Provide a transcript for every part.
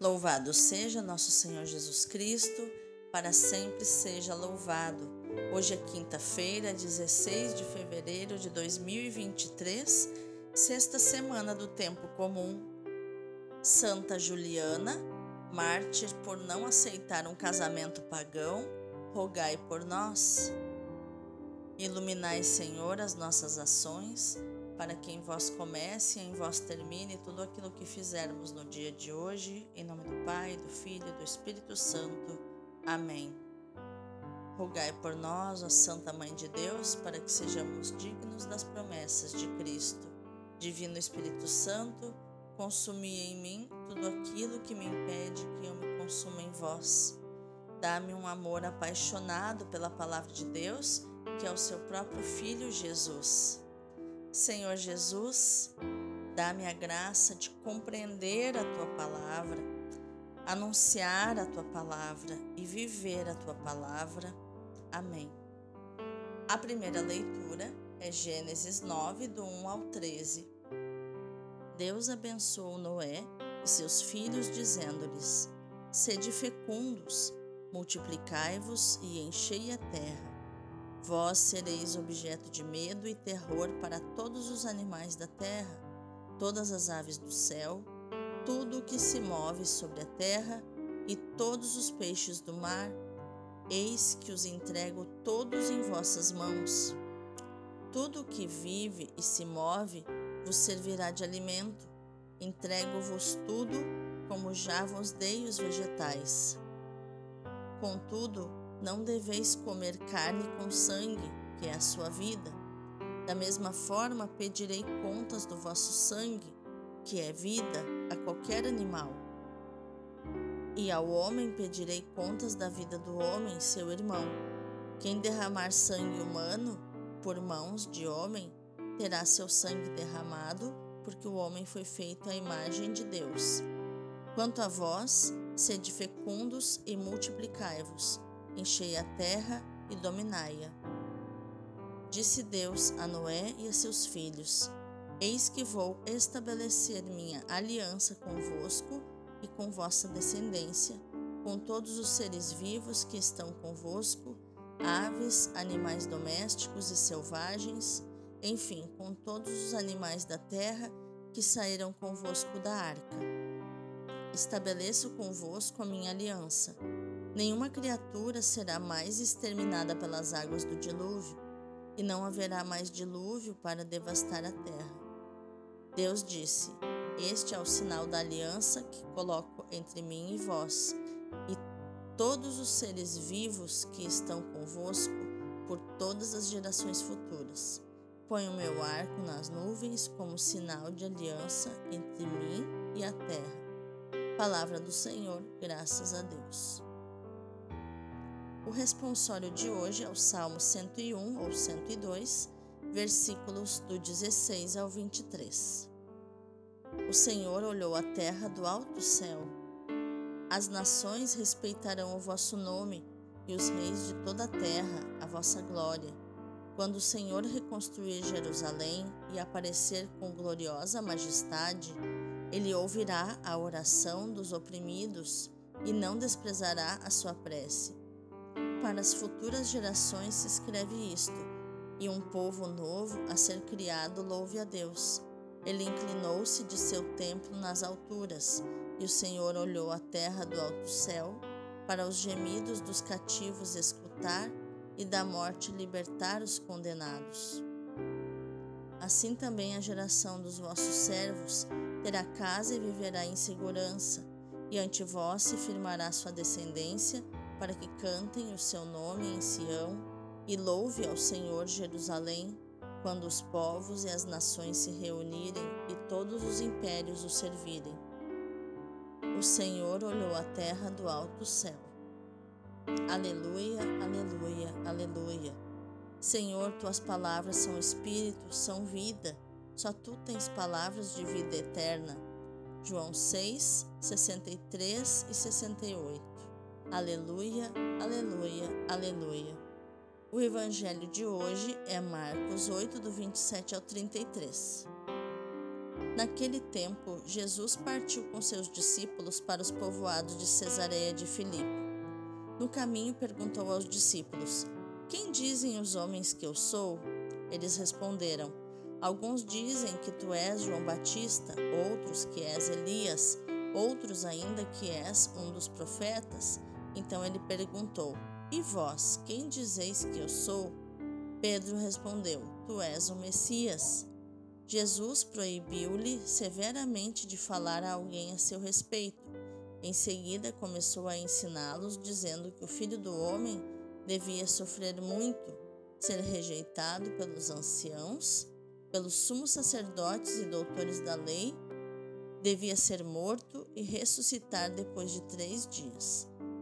Louvado seja nosso Senhor Jesus Cristo, para sempre seja louvado. Hoje é quinta-feira, 16 de fevereiro de 2023, sexta semana do tempo comum. Santa Juliana, mártir por não aceitar um casamento pagão, rogai por nós. Iluminai, Senhor, as nossas ações para que em vós comece e em vós termine tudo aquilo que fizermos no dia de hoje, em nome do Pai, do Filho e do Espírito Santo. Amém. Rogai por nós, Santa Mãe de Deus, para que sejamos dignos das promessas de Cristo. Divino Espírito Santo, consumi em mim tudo aquilo que me impede que eu me consuma em vós. Dá-me um amor apaixonado pela palavra de Deus, que é o seu próprio Filho Jesus. Senhor Jesus, dá-me a graça de compreender a tua palavra, anunciar a tua palavra e viver a tua palavra. Amém. A primeira leitura é Gênesis 9, do 1 ao 13. Deus abençoou Noé e seus filhos, dizendo-lhes: Sede fecundos, multiplicai-vos e enchei a terra Vós sereis objeto de medo e terror para todos os animais da terra, todas as aves do céu, tudo o que se move sobre a terra e todos os peixes do mar. Eis que os entrego todos em vossas mãos. Tudo o que vive e se move vos servirá de alimento. Entrego-vos tudo, como já vos dei os vegetais. Contudo, não deveis comer carne com sangue, que é a sua vida. Da mesma forma, pedirei contas do vosso sangue, que é vida, a qualquer animal. E ao homem pedirei contas da vida do homem, seu irmão. Quem derramar sangue humano por mãos de homem, terá seu sangue derramado, porque o homem foi feito à imagem de Deus. Quanto a vós, sede fecundos e multiplicai-vos enchei a terra e dominai-a. Disse Deus a Noé e a seus filhos: Eis que vou estabelecer minha aliança convosco e com vossa descendência, com todos os seres vivos que estão convosco, aves, animais domésticos e selvagens, enfim, com todos os animais da terra que saíram convosco da arca. Estabeleço convosco a minha aliança Nenhuma criatura será mais exterminada pelas águas do dilúvio, e não haverá mais dilúvio para devastar a terra. Deus disse: Este é o sinal da aliança que coloco entre mim e vós, e todos os seres vivos que estão convosco por todas as gerações futuras. Ponho meu arco nas nuvens como sinal de aliança entre mim e a terra. Palavra do Senhor, graças a Deus. O responsório de hoje é o Salmo 101 ou 102, versículos do 16 ao 23. O Senhor olhou a terra do alto céu. As nações respeitarão o vosso nome e os reis de toda a terra a vossa glória. Quando o Senhor reconstruir Jerusalém e aparecer com gloriosa majestade, ele ouvirá a oração dos oprimidos e não desprezará a sua prece para as futuras gerações se escreve isto: e um povo novo a ser criado louve a Deus. Ele inclinou-se de seu templo nas alturas, e o Senhor olhou a terra do alto céu, para os gemidos dos cativos escutar e da morte libertar os condenados. Assim também a geração dos vossos servos terá casa e viverá em segurança, e ante vós se firmará sua descendência para que cantem o seu nome em Sião e louve ao Senhor Jerusalém, quando os povos e as nações se reunirem e todos os impérios o servirem. O Senhor olhou a terra do alto céu. Aleluia, aleluia, aleluia. Senhor, tuas palavras são espírito, são vida. Só tu tens palavras de vida eterna. João 6, 63 e 68. Aleluia, aleluia, aleluia. O evangelho de hoje é Marcos 8, do 27 ao 33. Naquele tempo, Jesus partiu com seus discípulos para os povoados de Cesareia de Filipe. No caminho, perguntou aos discípulos: Quem dizem os homens que eu sou? Eles responderam: Alguns dizem que tu és João Batista, outros que és Elias, outros ainda que és um dos profetas. Então ele perguntou: E vós, quem dizeis que eu sou? Pedro respondeu: Tu és o Messias. Jesus proibiu-lhe severamente de falar a alguém a seu respeito. Em seguida, começou a ensiná-los, dizendo que o filho do homem devia sofrer muito, ser rejeitado pelos anciãos, pelos sumos sacerdotes e doutores da lei, devia ser morto e ressuscitar depois de três dias.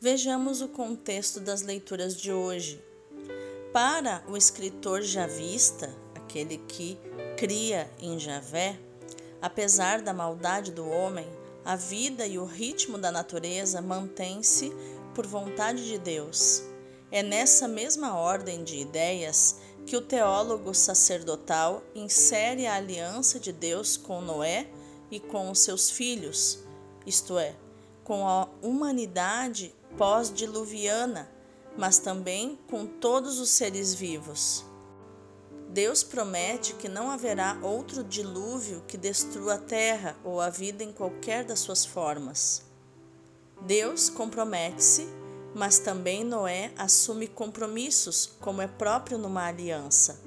Vejamos o contexto das leituras de hoje. Para o escritor javista, aquele que cria em Javé, apesar da maldade do homem, a vida e o ritmo da natureza mantém-se por vontade de Deus. É nessa mesma ordem de ideias que o teólogo sacerdotal insere a aliança de Deus com Noé e com os seus filhos, isto é, com a humanidade pós-diluviana, mas também com todos os seres vivos. Deus promete que não haverá outro dilúvio que destrua a terra ou a vida em qualquer das suas formas. Deus compromete-se, mas também Noé assume compromissos, como é próprio numa aliança.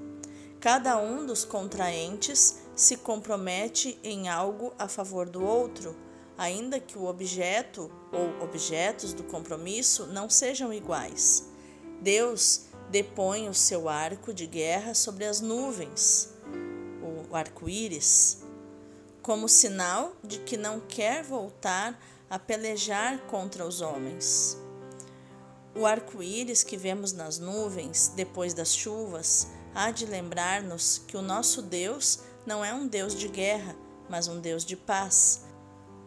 Cada um dos contraentes se compromete em algo a favor do outro, ainda que o objeto ou objetos do compromisso não sejam iguais. Deus depõe o seu arco de guerra sobre as nuvens, o arco-íris, como sinal de que não quer voltar a pelejar contra os homens. O arco-íris que vemos nas nuvens depois das chuvas há de lembrar-nos que o nosso Deus não é um Deus de guerra, mas um Deus de paz.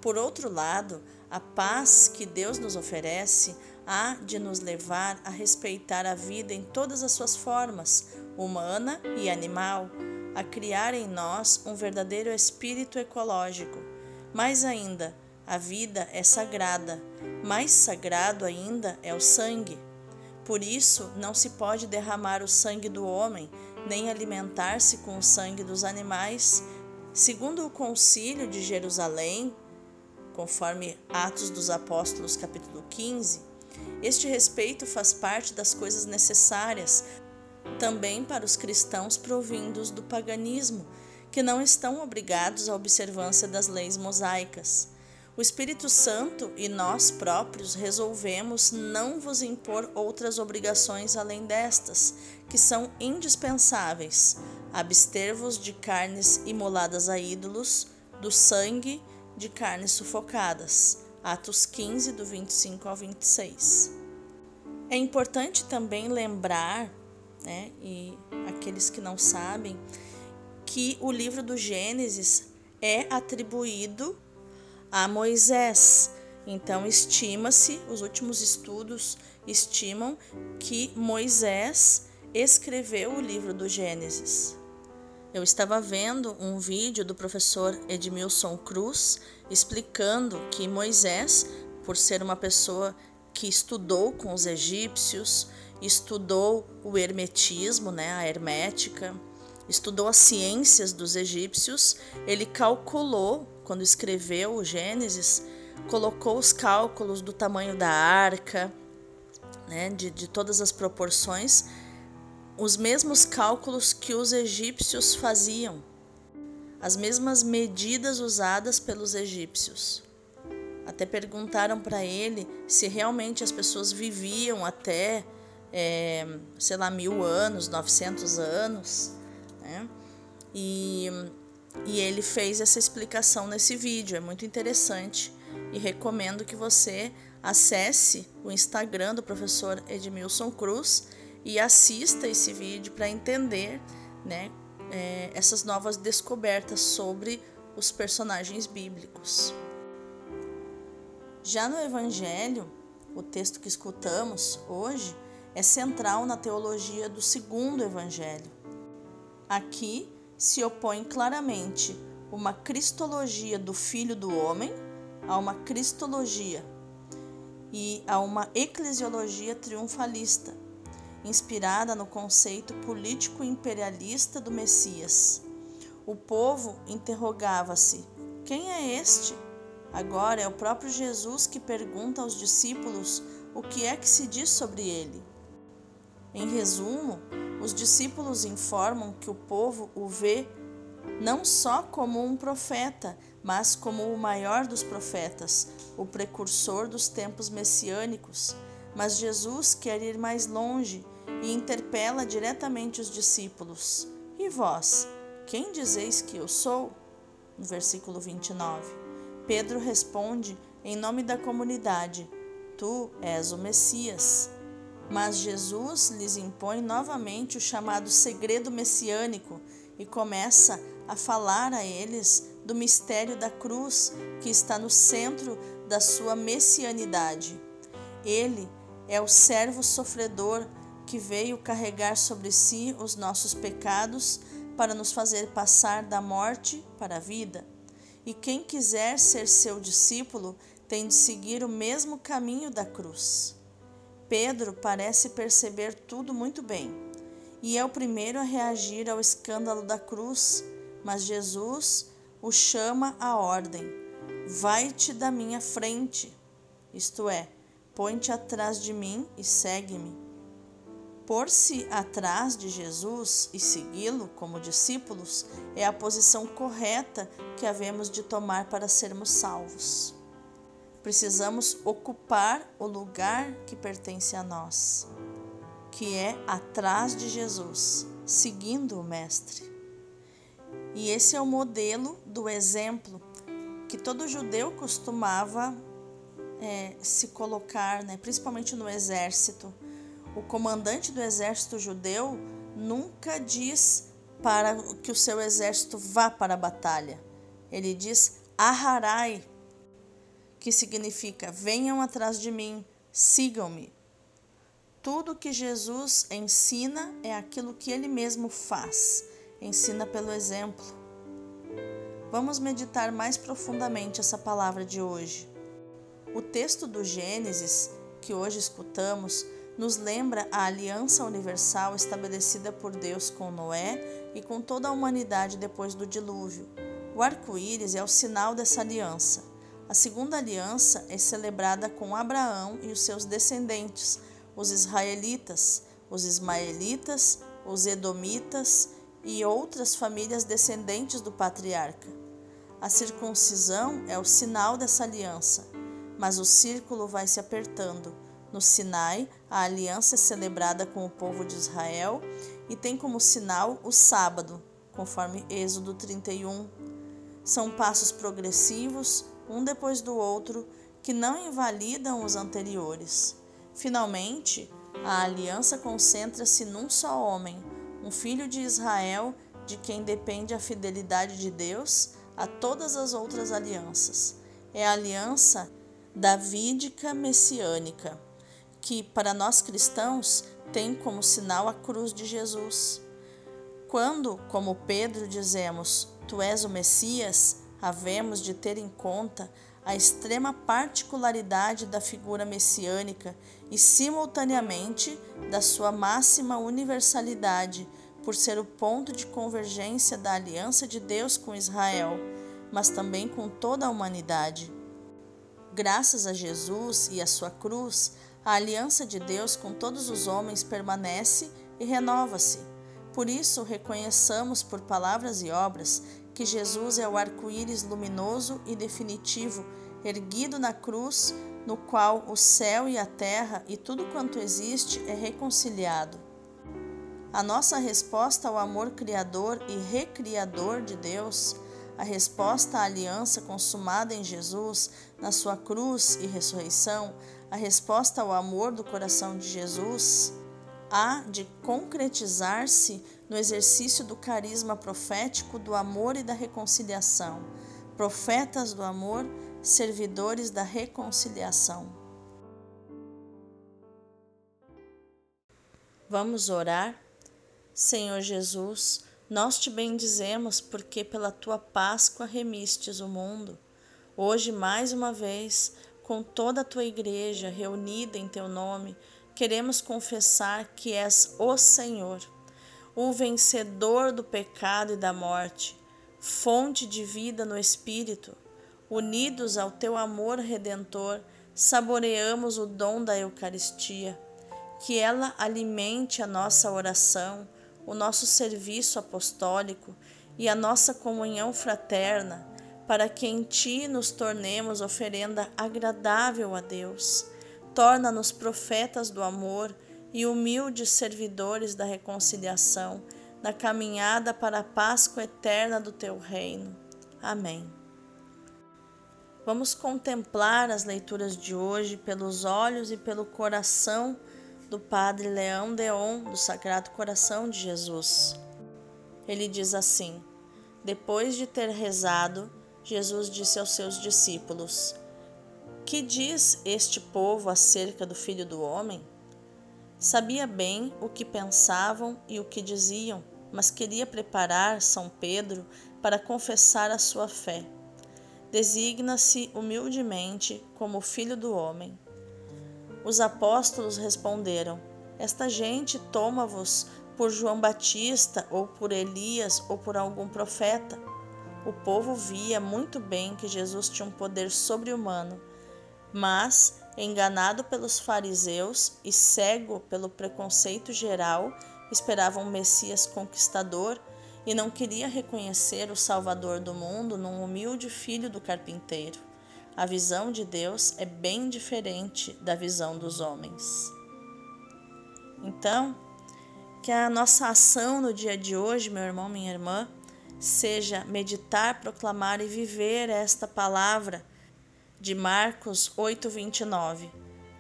Por outro lado, a paz que Deus nos oferece há de nos levar a respeitar a vida em todas as suas formas, humana e animal, a criar em nós um verdadeiro espírito ecológico. Mais ainda, a vida é sagrada, mais sagrado ainda é o sangue. Por isso, não se pode derramar o sangue do homem, nem alimentar-se com o sangue dos animais. Segundo o Concílio de Jerusalém, conforme Atos dos Apóstolos, capítulo 15, este respeito faz parte das coisas necessárias também para os cristãos provindos do paganismo, que não estão obrigados à observância das leis mosaicas. O Espírito Santo e nós próprios resolvemos não vos impor outras obrigações além destas, que são indispensáveis: abster-vos de carnes imoladas a ídolos, do sangue de carnes sufocadas Atos 15, do 25 ao 26. É importante também lembrar, né, e aqueles que não sabem, que o livro do Gênesis é atribuído a Moisés. Então, estima-se, os últimos estudos estimam que Moisés escreveu o livro do Gênesis. Eu estava vendo um vídeo do professor Edmilson Cruz explicando que Moisés, por ser uma pessoa que estudou com os egípcios, estudou o hermetismo, né, a hermética, estudou as ciências dos egípcios, ele calculou, quando escreveu o Gênesis, colocou os cálculos do tamanho da arca, né, de, de todas as proporções os mesmos cálculos que os egípcios faziam, as mesmas medidas usadas pelos egípcios. Até perguntaram para ele se realmente as pessoas viviam até, é, sei lá, mil anos, 900 anos. Né? E E ele fez essa explicação nesse vídeo, é muito interessante e recomendo que você acesse o Instagram do professor Edmilson Cruz e assista esse vídeo para entender né, é, essas novas descobertas sobre os personagens bíblicos. Já no Evangelho, o texto que escutamos hoje é central na teologia do segundo Evangelho. Aqui se opõe claramente uma cristologia do Filho do Homem a uma cristologia e a uma eclesiologia triunfalista, inspirada no conceito político imperialista do Messias. O povo interrogava-se: quem é este? Agora é o próprio Jesus que pergunta aos discípulos o que é que se diz sobre ele. Em resumo, os discípulos informam que o povo o vê não só como um profeta, mas como o maior dos profetas, o precursor dos tempos messiânicos. Mas Jesus quer ir mais longe e interpela diretamente os discípulos: E vós, quem dizeis que eu sou? No versículo 29. Pedro responde em nome da comunidade: Tu és o Messias. Mas Jesus lhes impõe novamente o chamado segredo messiânico e começa a falar a eles do mistério da cruz que está no centro da sua messianidade. Ele é o servo sofredor que veio carregar sobre si os nossos pecados para nos fazer passar da morte para a vida. E quem quiser ser seu discípulo tem de seguir o mesmo caminho da cruz. Pedro parece perceber tudo muito bem e é o primeiro a reagir ao escândalo da cruz, mas Jesus o chama à ordem: Vai-te da minha frente, isto é, põe-te atrás de mim e segue-me. Pôr-se atrás de Jesus e segui-lo como discípulos é a posição correta que havemos de tomar para sermos salvos. Precisamos ocupar o lugar que pertence a nós, que é atrás de Jesus, seguindo o Mestre. E esse é o modelo do exemplo que todo judeu costumava é, se colocar, né, principalmente no exército o comandante do exército judeu nunca diz para que o seu exército vá para a batalha. Ele diz Aharai, que significa venham atrás de mim, sigam-me. Tudo que Jesus ensina é aquilo que ele mesmo faz, ensina pelo exemplo. Vamos meditar mais profundamente essa palavra de hoje. O texto do Gênesis que hoje escutamos nos lembra a aliança universal estabelecida por Deus com Noé e com toda a humanidade depois do dilúvio. O arco-íris é o sinal dessa aliança. A segunda aliança é celebrada com Abraão e os seus descendentes, os israelitas, os ismaelitas, os edomitas e outras famílias descendentes do patriarca. A circuncisão é o sinal dessa aliança, mas o círculo vai se apertando no Sinai, a aliança é celebrada com o povo de Israel e tem como sinal o sábado, conforme Êxodo 31. São passos progressivos, um depois do outro, que não invalidam os anteriores. Finalmente, a aliança concentra-se num só homem, um filho de Israel, de quem depende a fidelidade de Deus a todas as outras alianças. É a aliança davídica messiânica que para nós cristãos tem como sinal a cruz de Jesus. Quando, como Pedro, dizemos: Tu és o Messias, havemos de ter em conta a extrema particularidade da figura messiânica e, simultaneamente, da sua máxima universalidade, por ser o ponto de convergência da aliança de Deus com Israel, mas também com toda a humanidade. Graças a Jesus e a sua cruz, a aliança de Deus com todos os homens permanece e renova-se. Por isso, reconheçamos por palavras e obras que Jesus é o arco-íris luminoso e definitivo, erguido na cruz, no qual o céu e a terra e tudo quanto existe é reconciliado. A nossa resposta ao amor criador e recriador de Deus a resposta à aliança consumada em Jesus, na sua cruz e ressurreição, a resposta ao amor do coração de Jesus, há de concretizar-se no exercício do carisma profético do amor e da reconciliação, profetas do amor, servidores da reconciliação. Vamos orar? Senhor Jesus, nós te bendizemos porque pela tua Páscoa remistes o mundo. Hoje, mais uma vez, com toda a tua igreja reunida em teu nome, queremos confessar que és o Senhor, o vencedor do pecado e da morte, fonte de vida no Espírito. Unidos ao teu amor redentor, saboreamos o dom da Eucaristia. Que ela alimente a nossa oração, o nosso serviço apostólico e a nossa comunhão fraterna, para que em Ti nos tornemos oferenda agradável a Deus. Torna-nos profetas do amor e humildes servidores da reconciliação, na caminhada para a Páscoa eterna do Teu reino. Amém. Vamos contemplar as leituras de hoje pelos olhos e pelo coração do Padre Leão Deon, do Sagrado Coração de Jesus. Ele diz assim: Depois de ter rezado, Jesus disse aos seus discípulos: Que diz este povo acerca do Filho do Homem? Sabia bem o que pensavam e o que diziam, mas queria preparar São Pedro para confessar a sua fé. Designa-se humildemente como Filho do Homem. Os apóstolos responderam: Esta gente toma-vos por João Batista, ou por Elias, ou por algum profeta. O povo via muito bem que Jesus tinha um poder sobre-humano, mas, enganado pelos fariseus e cego pelo preconceito geral, esperava um Messias conquistador e não queria reconhecer o Salvador do mundo num humilde filho do carpinteiro. A visão de Deus é bem diferente da visão dos homens. Então, que a nossa ação no dia de hoje, meu irmão, minha irmã, seja meditar, proclamar e viver esta palavra de Marcos 8:29,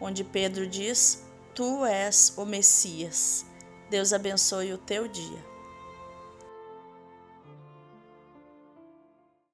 onde Pedro diz: Tu és o Messias. Deus abençoe o teu dia.